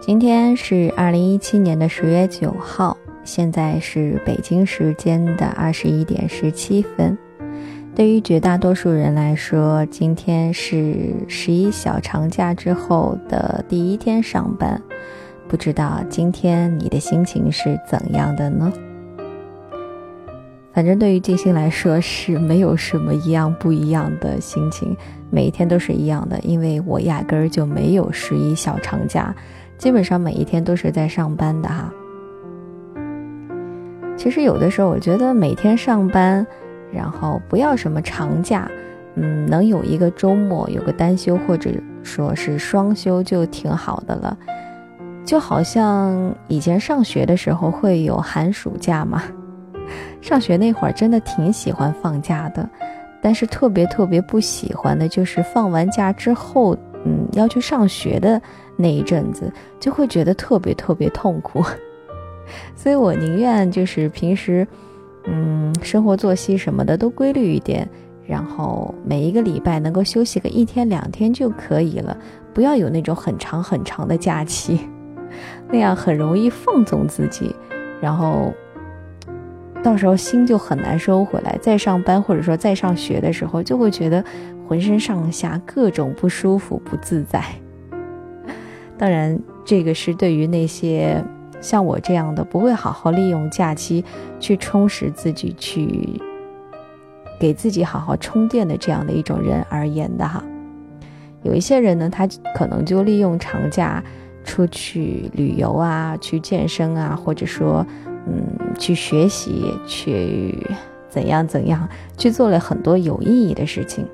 今天是二零一七年的十月九号，现在是北京时间的二十一点十七分。对于绝大多数人来说，今天是十一小长假之后的第一天上班。不知道今天你的心情是怎样的呢？反正对于静心来说是没有什么一样不一样的心情，每一天都是一样的，因为我压根儿就没有十一小长假，基本上每一天都是在上班的哈。其实有的时候我觉得每天上班，然后不要什么长假，嗯，能有一个周末有个单休或者说是双休就挺好的了，就好像以前上学的时候会有寒暑假嘛。上学那会儿真的挺喜欢放假的，但是特别特别不喜欢的就是放完假之后，嗯，要去上学的那一阵子，就会觉得特别特别痛苦。所以我宁愿就是平时，嗯，生活作息什么的都规律一点，然后每一个礼拜能够休息个一天两天就可以了，不要有那种很长很长的假期，那样很容易放纵自己，然后。到时候心就很难收回来，在上班或者说在上学的时候，就会觉得浑身上下各种不舒服、不自在。当然，这个是对于那些像我这样的不会好好利用假期去充实自己、去给自己好好充电的这样的一种人而言的哈。有一些人呢，他可能就利用长假出去旅游啊，去健身啊，或者说。嗯，去学习，去怎样怎样，去做了很多有意义的事情。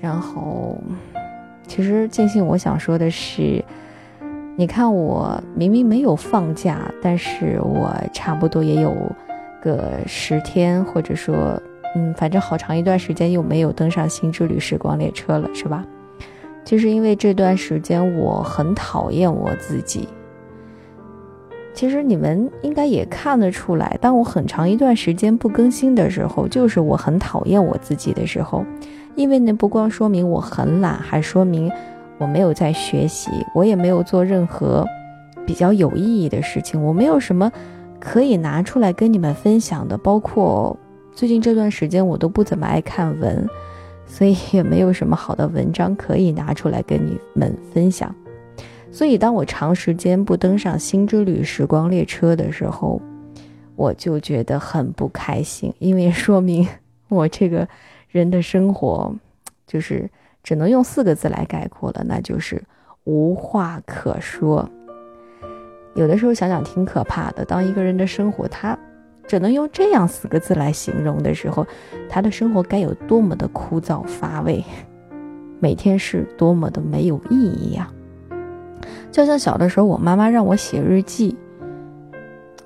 然后，其实静心，我想说的是，你看我明明没有放假，但是我差不多也有个十天，或者说，嗯，反正好长一段时间又没有登上新之旅时光列车了，是吧？就是因为这段时间我很讨厌我自己。其实你们应该也看得出来，当我很长一段时间不更新的时候，就是我很讨厌我自己的时候，因为那不光说明我很懒，还说明我没有在学习，我也没有做任何比较有意义的事情，我没有什么可以拿出来跟你们分享的，包括最近这段时间我都不怎么爱看文，所以也没有什么好的文章可以拿出来跟你们分享。所以，当我长时间不登上新之旅时光列车的时候，我就觉得很不开心，因为说明我这个人的生活，就是只能用四个字来概括了，那就是无话可说。有的时候想想挺可怕的，当一个人的生活他只能用这样四个字来形容的时候，他的生活该有多么的枯燥乏味，每天是多么的没有意义呀！就像小的时候，我妈妈让我写日记。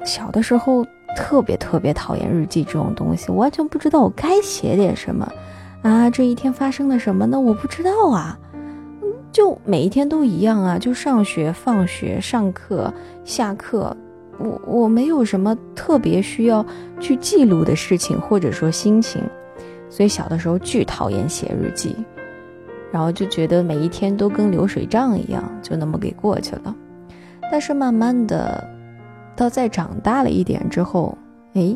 小的时候特别特别讨厌日记这种东西，完全不知道我该写点什么啊！这一天发生了什么呢？我不知道啊。就每一天都一样啊，就上学、放学、上课、下课，我我没有什么特别需要去记录的事情或者说心情，所以小的时候巨讨厌写日记。然后就觉得每一天都跟流水账一样，就那么给过去了。但是慢慢的，到再长大了一点之后，哎，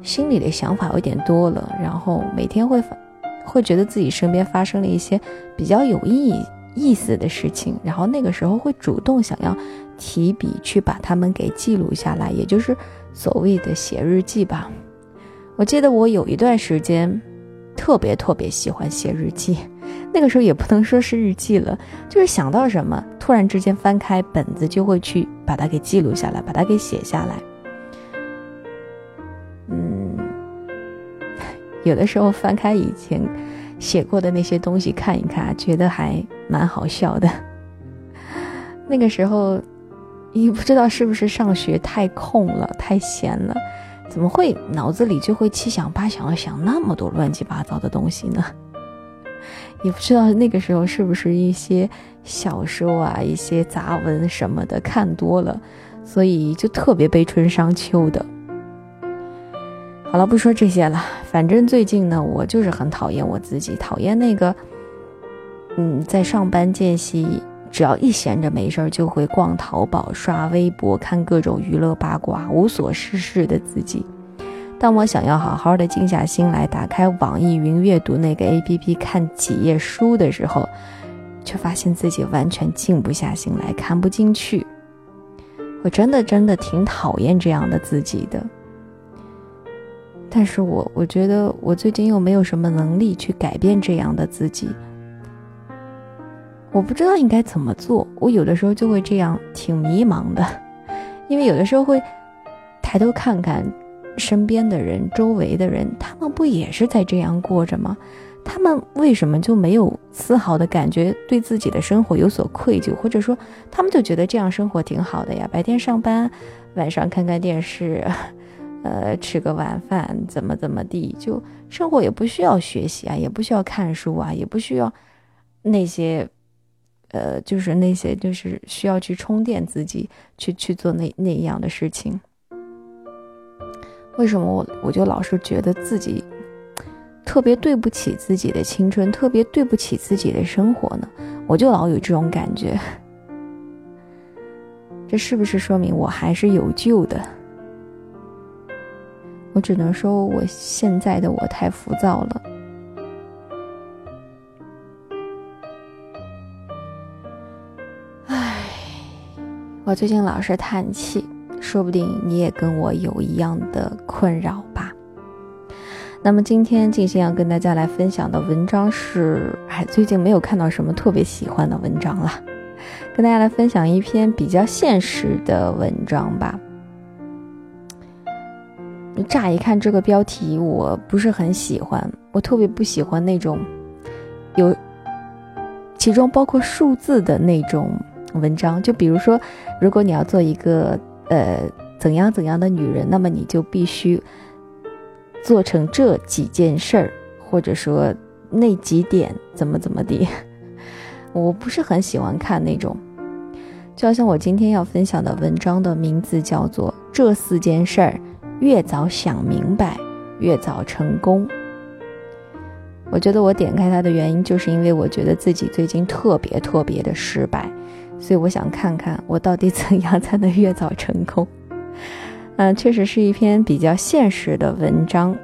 心里的想法有点多了。然后每天会发会觉得自己身边发生了一些比较有意义、意思的事情，然后那个时候会主动想要提笔去把它们给记录下来，也就是所谓的写日记吧。我记得我有一段时间特别特别喜欢写日记。那个时候也不能说是日记了，就是想到什么，突然之间翻开本子就会去把它给记录下来，把它给写下来。嗯，有的时候翻开以前写过的那些东西看一看，觉得还蛮好笑的。那个时候，也不知道是不是上学太空了，太闲了，怎么会脑子里就会七想八想的想那么多乱七八糟的东西呢？也不知道那个时候是不是一些小说啊、一些杂文什么的看多了，所以就特别悲春伤秋的。好了，不说这些了。反正最近呢，我就是很讨厌我自己，讨厌那个，嗯，在上班间隙，只要一闲着没事儿，就会逛淘宝、刷微博、看各种娱乐八卦，无所事事的自己。当我想要好好的静下心来，打开网易云阅读那个 APP 看几页书的时候，却发现自己完全静不下心来，看不进去。我真的真的挺讨厌这样的自己的。但是我我觉得我最近又没有什么能力去改变这样的自己。我不知道应该怎么做，我有的时候就会这样挺迷茫的，因为有的时候会抬头看看。身边的人，周围的人，他们不也是在这样过着吗？他们为什么就没有丝毫的感觉对自己的生活有所愧疚，或者说他们就觉得这样生活挺好的呀？白天上班，晚上看看电视，呃，吃个晚饭，怎么怎么地，就生活也不需要学习啊，也不需要看书啊，也不需要那些，呃，就是那些就是需要去充电自己，去去做那那样的事情。为什么我我就老是觉得自己特别对不起自己的青春，特别对不起自己的生活呢？我就老有这种感觉。这是不是说明我还是有救的？我只能说，我现在的我太浮躁了。唉，我最近老是叹气。说不定你也跟我有一样的困扰吧。那么今天静心要跟大家来分享的文章是，哎，最近没有看到什么特别喜欢的文章了，跟大家来分享一篇比较现实的文章吧。乍一看这个标题，我不是很喜欢，我特别不喜欢那种有其中包括数字的那种文章，就比如说，如果你要做一个。呃，怎样怎样的女人，那么你就必须做成这几件事儿，或者说那几点怎么怎么地。我不是很喜欢看那种，就好像我今天要分享的文章的名字叫做《这四件事儿》，越早想明白，越早成功。我觉得我点开它的原因，就是因为我觉得自己最近特别特别的失败。所以我想看看我到底怎样才能越早成功。嗯，确实是一篇比较现实的文章，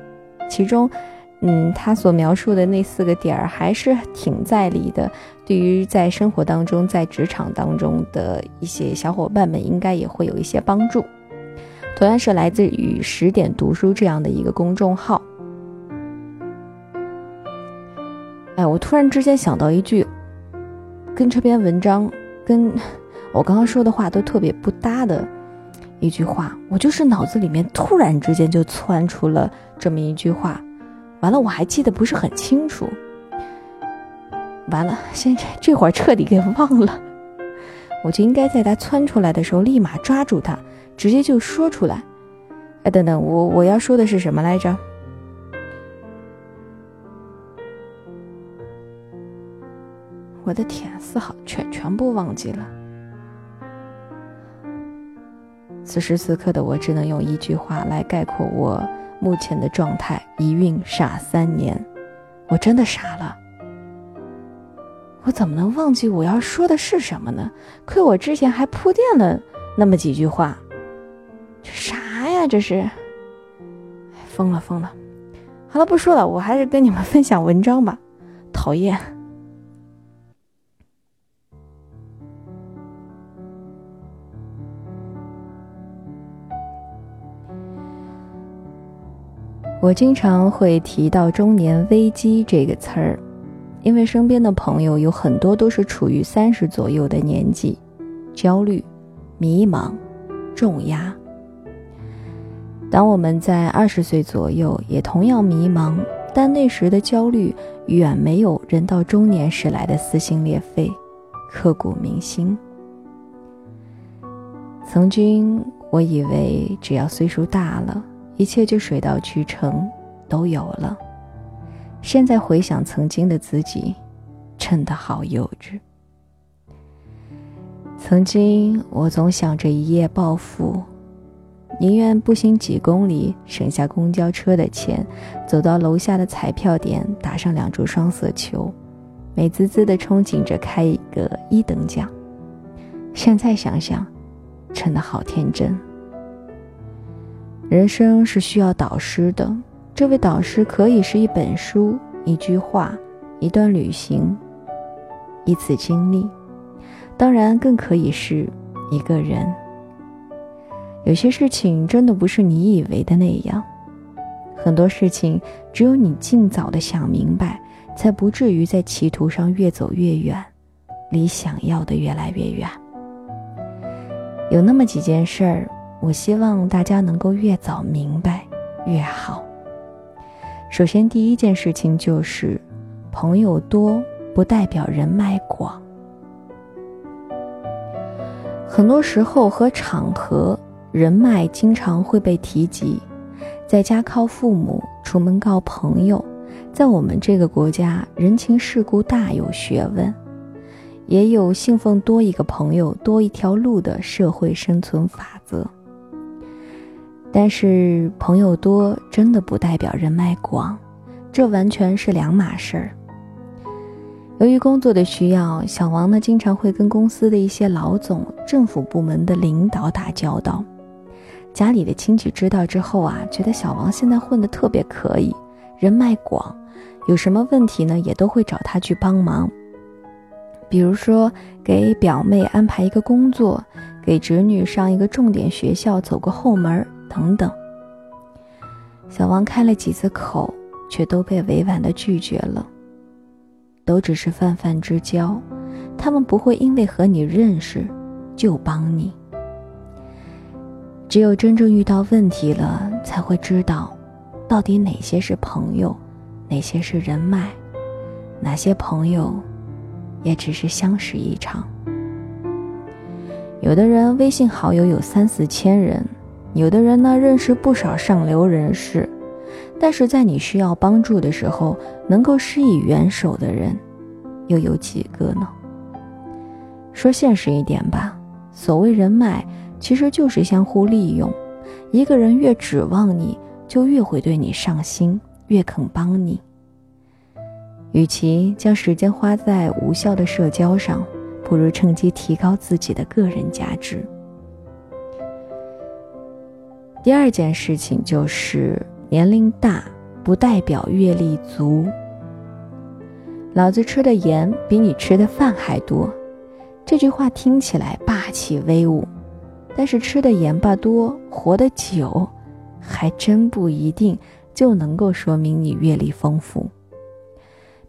其中，嗯，他所描述的那四个点儿还是挺在理的。对于在生活当中、在职场当中的一些小伙伴们，应该也会有一些帮助。同样是来自于十点读书这样的一个公众号。哎，我突然之间想到一句，跟这篇文章。跟我刚刚说的话都特别不搭的一句话，我就是脑子里面突然之间就窜出了这么一句话，完了我还记得不是很清楚，完了现在这会儿彻底给忘了，我就应该在他窜出来的时候立马抓住他，直接就说出来。哎，等等，我我要说的是什么来着？我的天，丝毫全全部忘记了。此时此刻的我，只能用一句话来概括我目前的状态：一孕傻三年。我真的傻了。我怎么能忘记我要说的是什么呢？亏我之前还铺垫了那么几句话。这啥呀？这是？疯了疯了！好了，不说了，我还是跟你们分享文章吧。讨厌。我经常会提到中年危机这个词儿，因为身边的朋友有很多都是处于三十左右的年纪，焦虑、迷茫、重压。当我们在二十岁左右，也同样迷茫，但那时的焦虑远没有人到中年时来的撕心裂肺、刻骨铭心。曾经我以为只要岁数大了。一切就水到渠成，都有了。现在回想曾经的自己，真的好幼稚。曾经我总想着一夜暴富，宁愿步行几公里，省下公交车的钱，走到楼下的彩票点打上两注双色球，美滋滋的憧憬着开一个一等奖。现在想想，真的好天真。人生是需要导师的，这位导师可以是一本书、一句话、一段旅行、一次经历，当然更可以是一个人。有些事情真的不是你以为的那样，很多事情只有你尽早的想明白，才不至于在歧途上越走越远，离想要的越来越远。有那么几件事儿，我希望大家能够越早明白越好。首先，第一件事情就是，朋友多不代表人脉广。很多时候和场合，人脉经常会被提及，在家靠父母，出门靠朋友，在我们这个国家，人情世故大有学问。也有信奉多一个朋友多一条路的社会生存法则，但是朋友多真的不代表人脉广，这完全是两码事儿。由于工作的需要，小王呢经常会跟公司的一些老总、政府部门的领导打交道。家里的亲戚知道之后啊，觉得小王现在混得特别可以，人脉广，有什么问题呢也都会找他去帮忙。比如说，给表妹安排一个工作，给侄女上一个重点学校走个后门等等。小王开了几次口，却都被委婉的拒绝了。都只是泛泛之交，他们不会因为和你认识就帮你。只有真正遇到问题了，才会知道，到底哪些是朋友，哪些是人脉，哪些朋友。也只是相识一场。有的人微信好友有三四千人，有的人呢认识不少上流人士，但是在你需要帮助的时候，能够施以援手的人，又有几个呢？说现实一点吧，所谓人脉，其实就是相互利用。一个人越指望你，就越会对你上心，越肯帮你。与其将时间花在无效的社交上，不如趁机提高自己的个人价值。第二件事情就是年龄大不代表阅历足。老子吃的盐比你吃的饭还多，这句话听起来霸气威武，但是吃的盐巴多，活得久，还真不一定就能够说明你阅历丰富。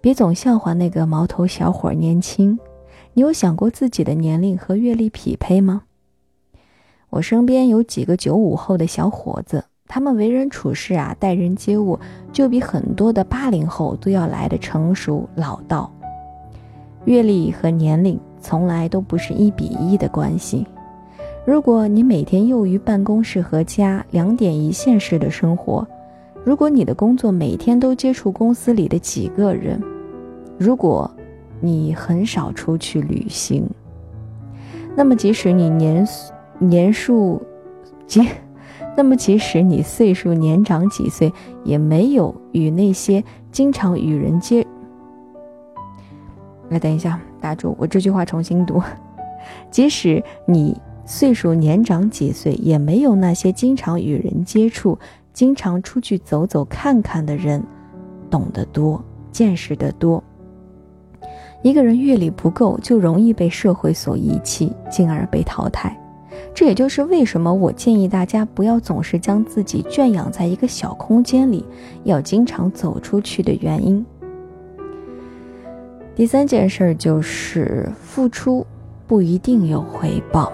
别总笑话那个毛头小伙年轻，你有想过自己的年龄和阅历匹配吗？我身边有几个九五后的小伙子，他们为人处事啊，待人接物就比很多的八零后都要来的成熟老道。阅历和年龄从来都不是一比一的关系。如果你每天囿于办公室和家两点一线式的生活，如果你的工作每天都接触公司里的几个人，如果，你很少出去旅行，那么即使你年年数，即，那么即使你岁数年长几岁，也没有与那些经常与人接。来，等一下，打住，我这句话重新读。即使你岁数年长几岁，也没有那些经常与人接触、经常出去走走看看的人懂得多、见识的多。一个人阅历不够，就容易被社会所遗弃，进而被淘汰。这也就是为什么我建议大家不要总是将自己圈养在一个小空间里，要经常走出去的原因。第三件事儿就是付出不一定有回报，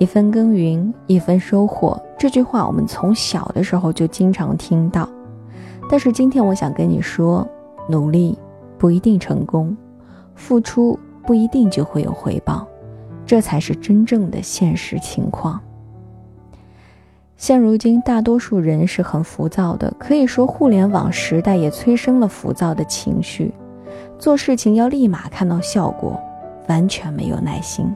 一分耕耘一分收获。这句话我们从小的时候就经常听到，但是今天我想跟你说，努力。不一定成功，付出不一定就会有回报，这才是真正的现实情况。现如今，大多数人是很浮躁的，可以说互联网时代也催生了浮躁的情绪，做事情要立马看到效果，完全没有耐心。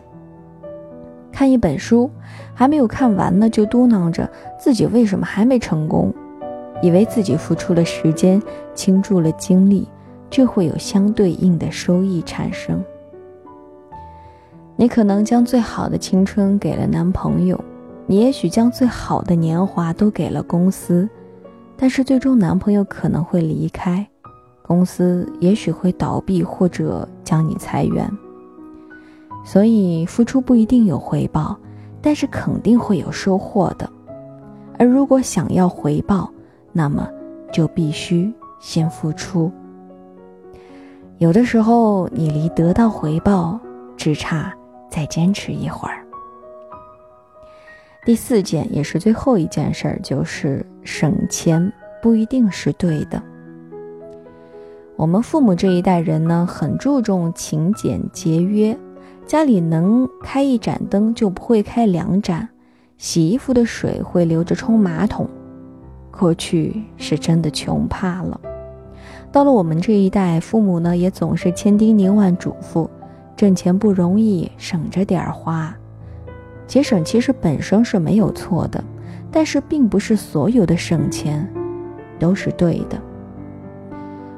看一本书，还没有看完呢，就嘟囔着自己为什么还没成功，以为自己付出了时间，倾注了精力。就会有相对应的收益产生。你可能将最好的青春给了男朋友，你也许将最好的年华都给了公司，但是最终男朋友可能会离开，公司也许会倒闭或者将你裁员。所以付出不一定有回报，但是肯定会有收获的。而如果想要回报，那么就必须先付出。有的时候，你离得到回报只差。再坚持一会儿。第四件也是最后一件事儿，就是省钱不一定是对的。我们父母这一代人呢，很注重勤俭节约，家里能开一盏灯就不会开两盏，洗衣服的水会留着冲马桶。过去是真的穷怕了。到了我们这一代，父母呢也总是千叮咛万嘱咐。挣钱不容易，省着点儿花。节省其实本身是没有错的，但是并不是所有的省钱都是对的。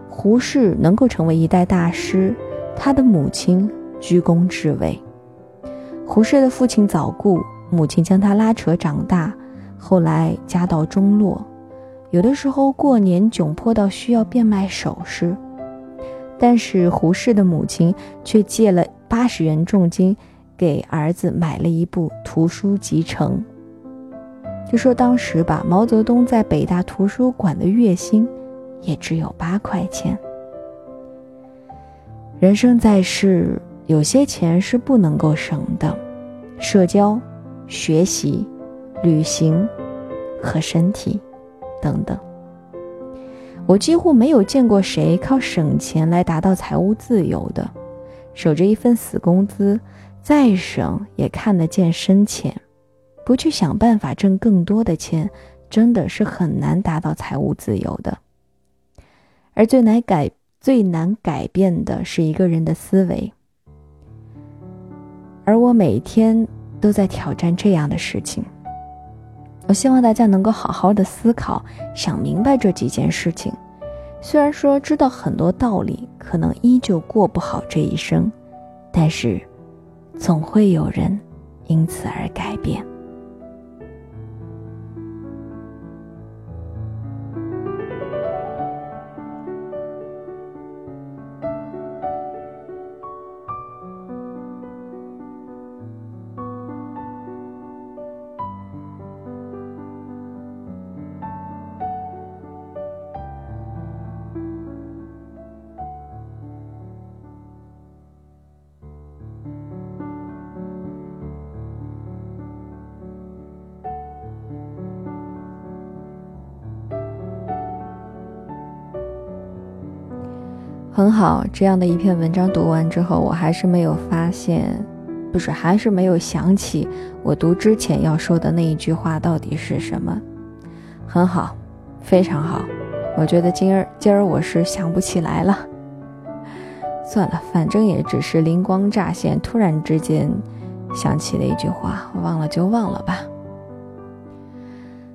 胡适能够成为一代大师，他的母亲居功至伟。胡适的父亲早故，母亲将他拉扯长大，后来家道中落，有的时候过年窘迫到需要变卖首饰。但是胡适的母亲却借了八十元重金，给儿子买了一部图书集成。就说当时吧，毛泽东在北大图书馆的月薪也只有八块钱。人生在世，有些钱是不能够省的，社交、学习、旅行和身体等等。我几乎没有见过谁靠省钱来达到财务自由的，守着一份死工资，再省也看得见深浅，不去想办法挣更多的钱，真的是很难达到财务自由的。而最难改、最难改变的是一个人的思维，而我每天都在挑战这样的事情。我希望大家能够好好的思考，想明白这几件事情。虽然说知道很多道理，可能依旧过不好这一生，但是，总会有人因此而改变。很好，这样的一篇文章读完之后，我还是没有发现，不是，还是没有想起我读之前要说的那一句话到底是什么。很好，非常好，我觉得今儿今儿我是想不起来了。算了，反正也只是灵光乍现，突然之间想起了一句话，忘了就忘了吧。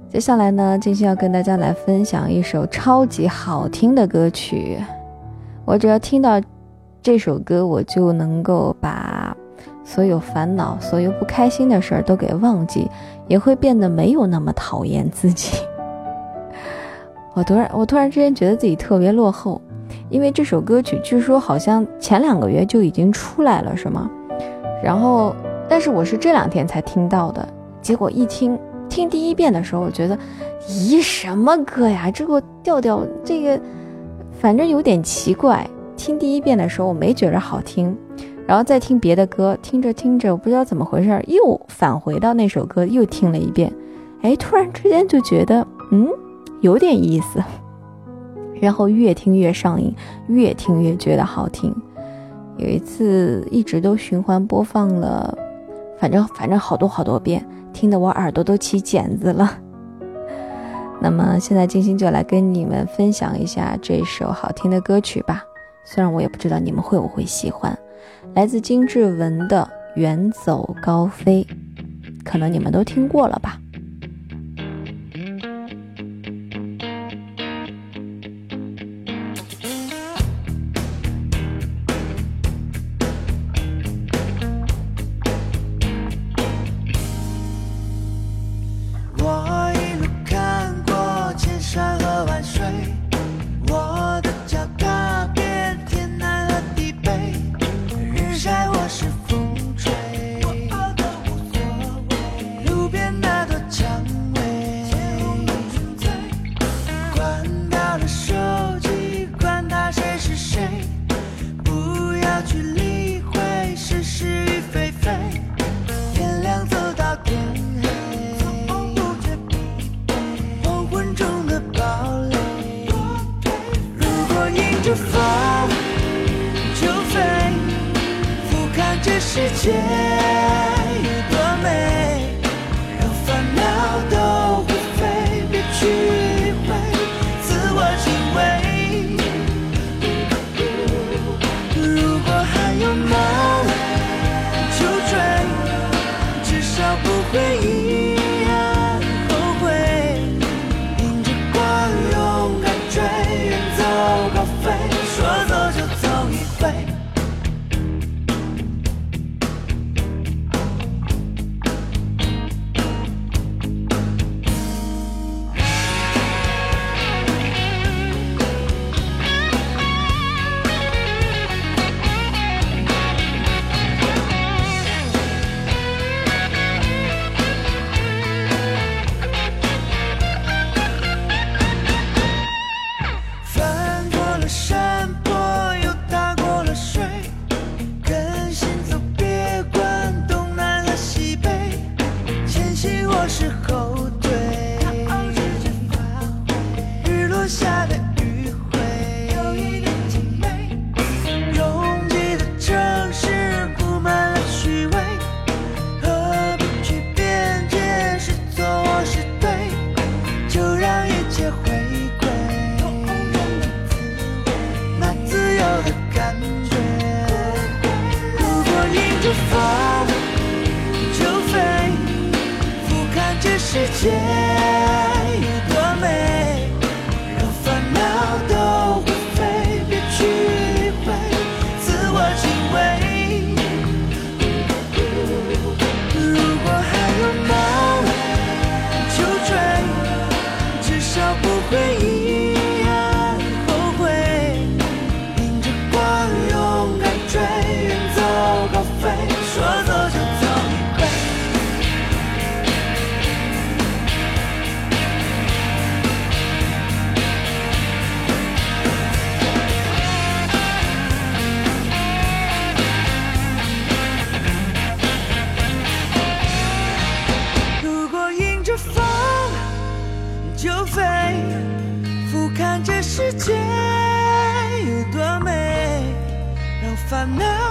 接下来呢，今天要跟大家来分享一首超级好听的歌曲。我只要听到这首歌，我就能够把所有烦恼、所有不开心的事儿都给忘记，也会变得没有那么讨厌自己。我突然，我突然之间觉得自己特别落后，因为这首歌曲据说好像前两个月就已经出来了，是吗？然后，但是我是这两天才听到的，结果一听，听第一遍的时候，我觉得，咦，什么歌呀？这个调调，这个。反正有点奇怪，听第一遍的时候我没觉着好听，然后再听别的歌，听着听着我不知道怎么回事，又返回到那首歌又听了一遍，哎，突然之间就觉得嗯有点意思，然后越听越上瘾，越听越觉得好听。有一次一直都循环播放了，反正反正好多好多遍，听得我耳朵都起茧子了。那么现在金星就来跟你们分享一下这首好听的歌曲吧，虽然我也不知道你们会不会喜欢，来自金志文的《远走高飞》，可能你们都听过了吧。世界。让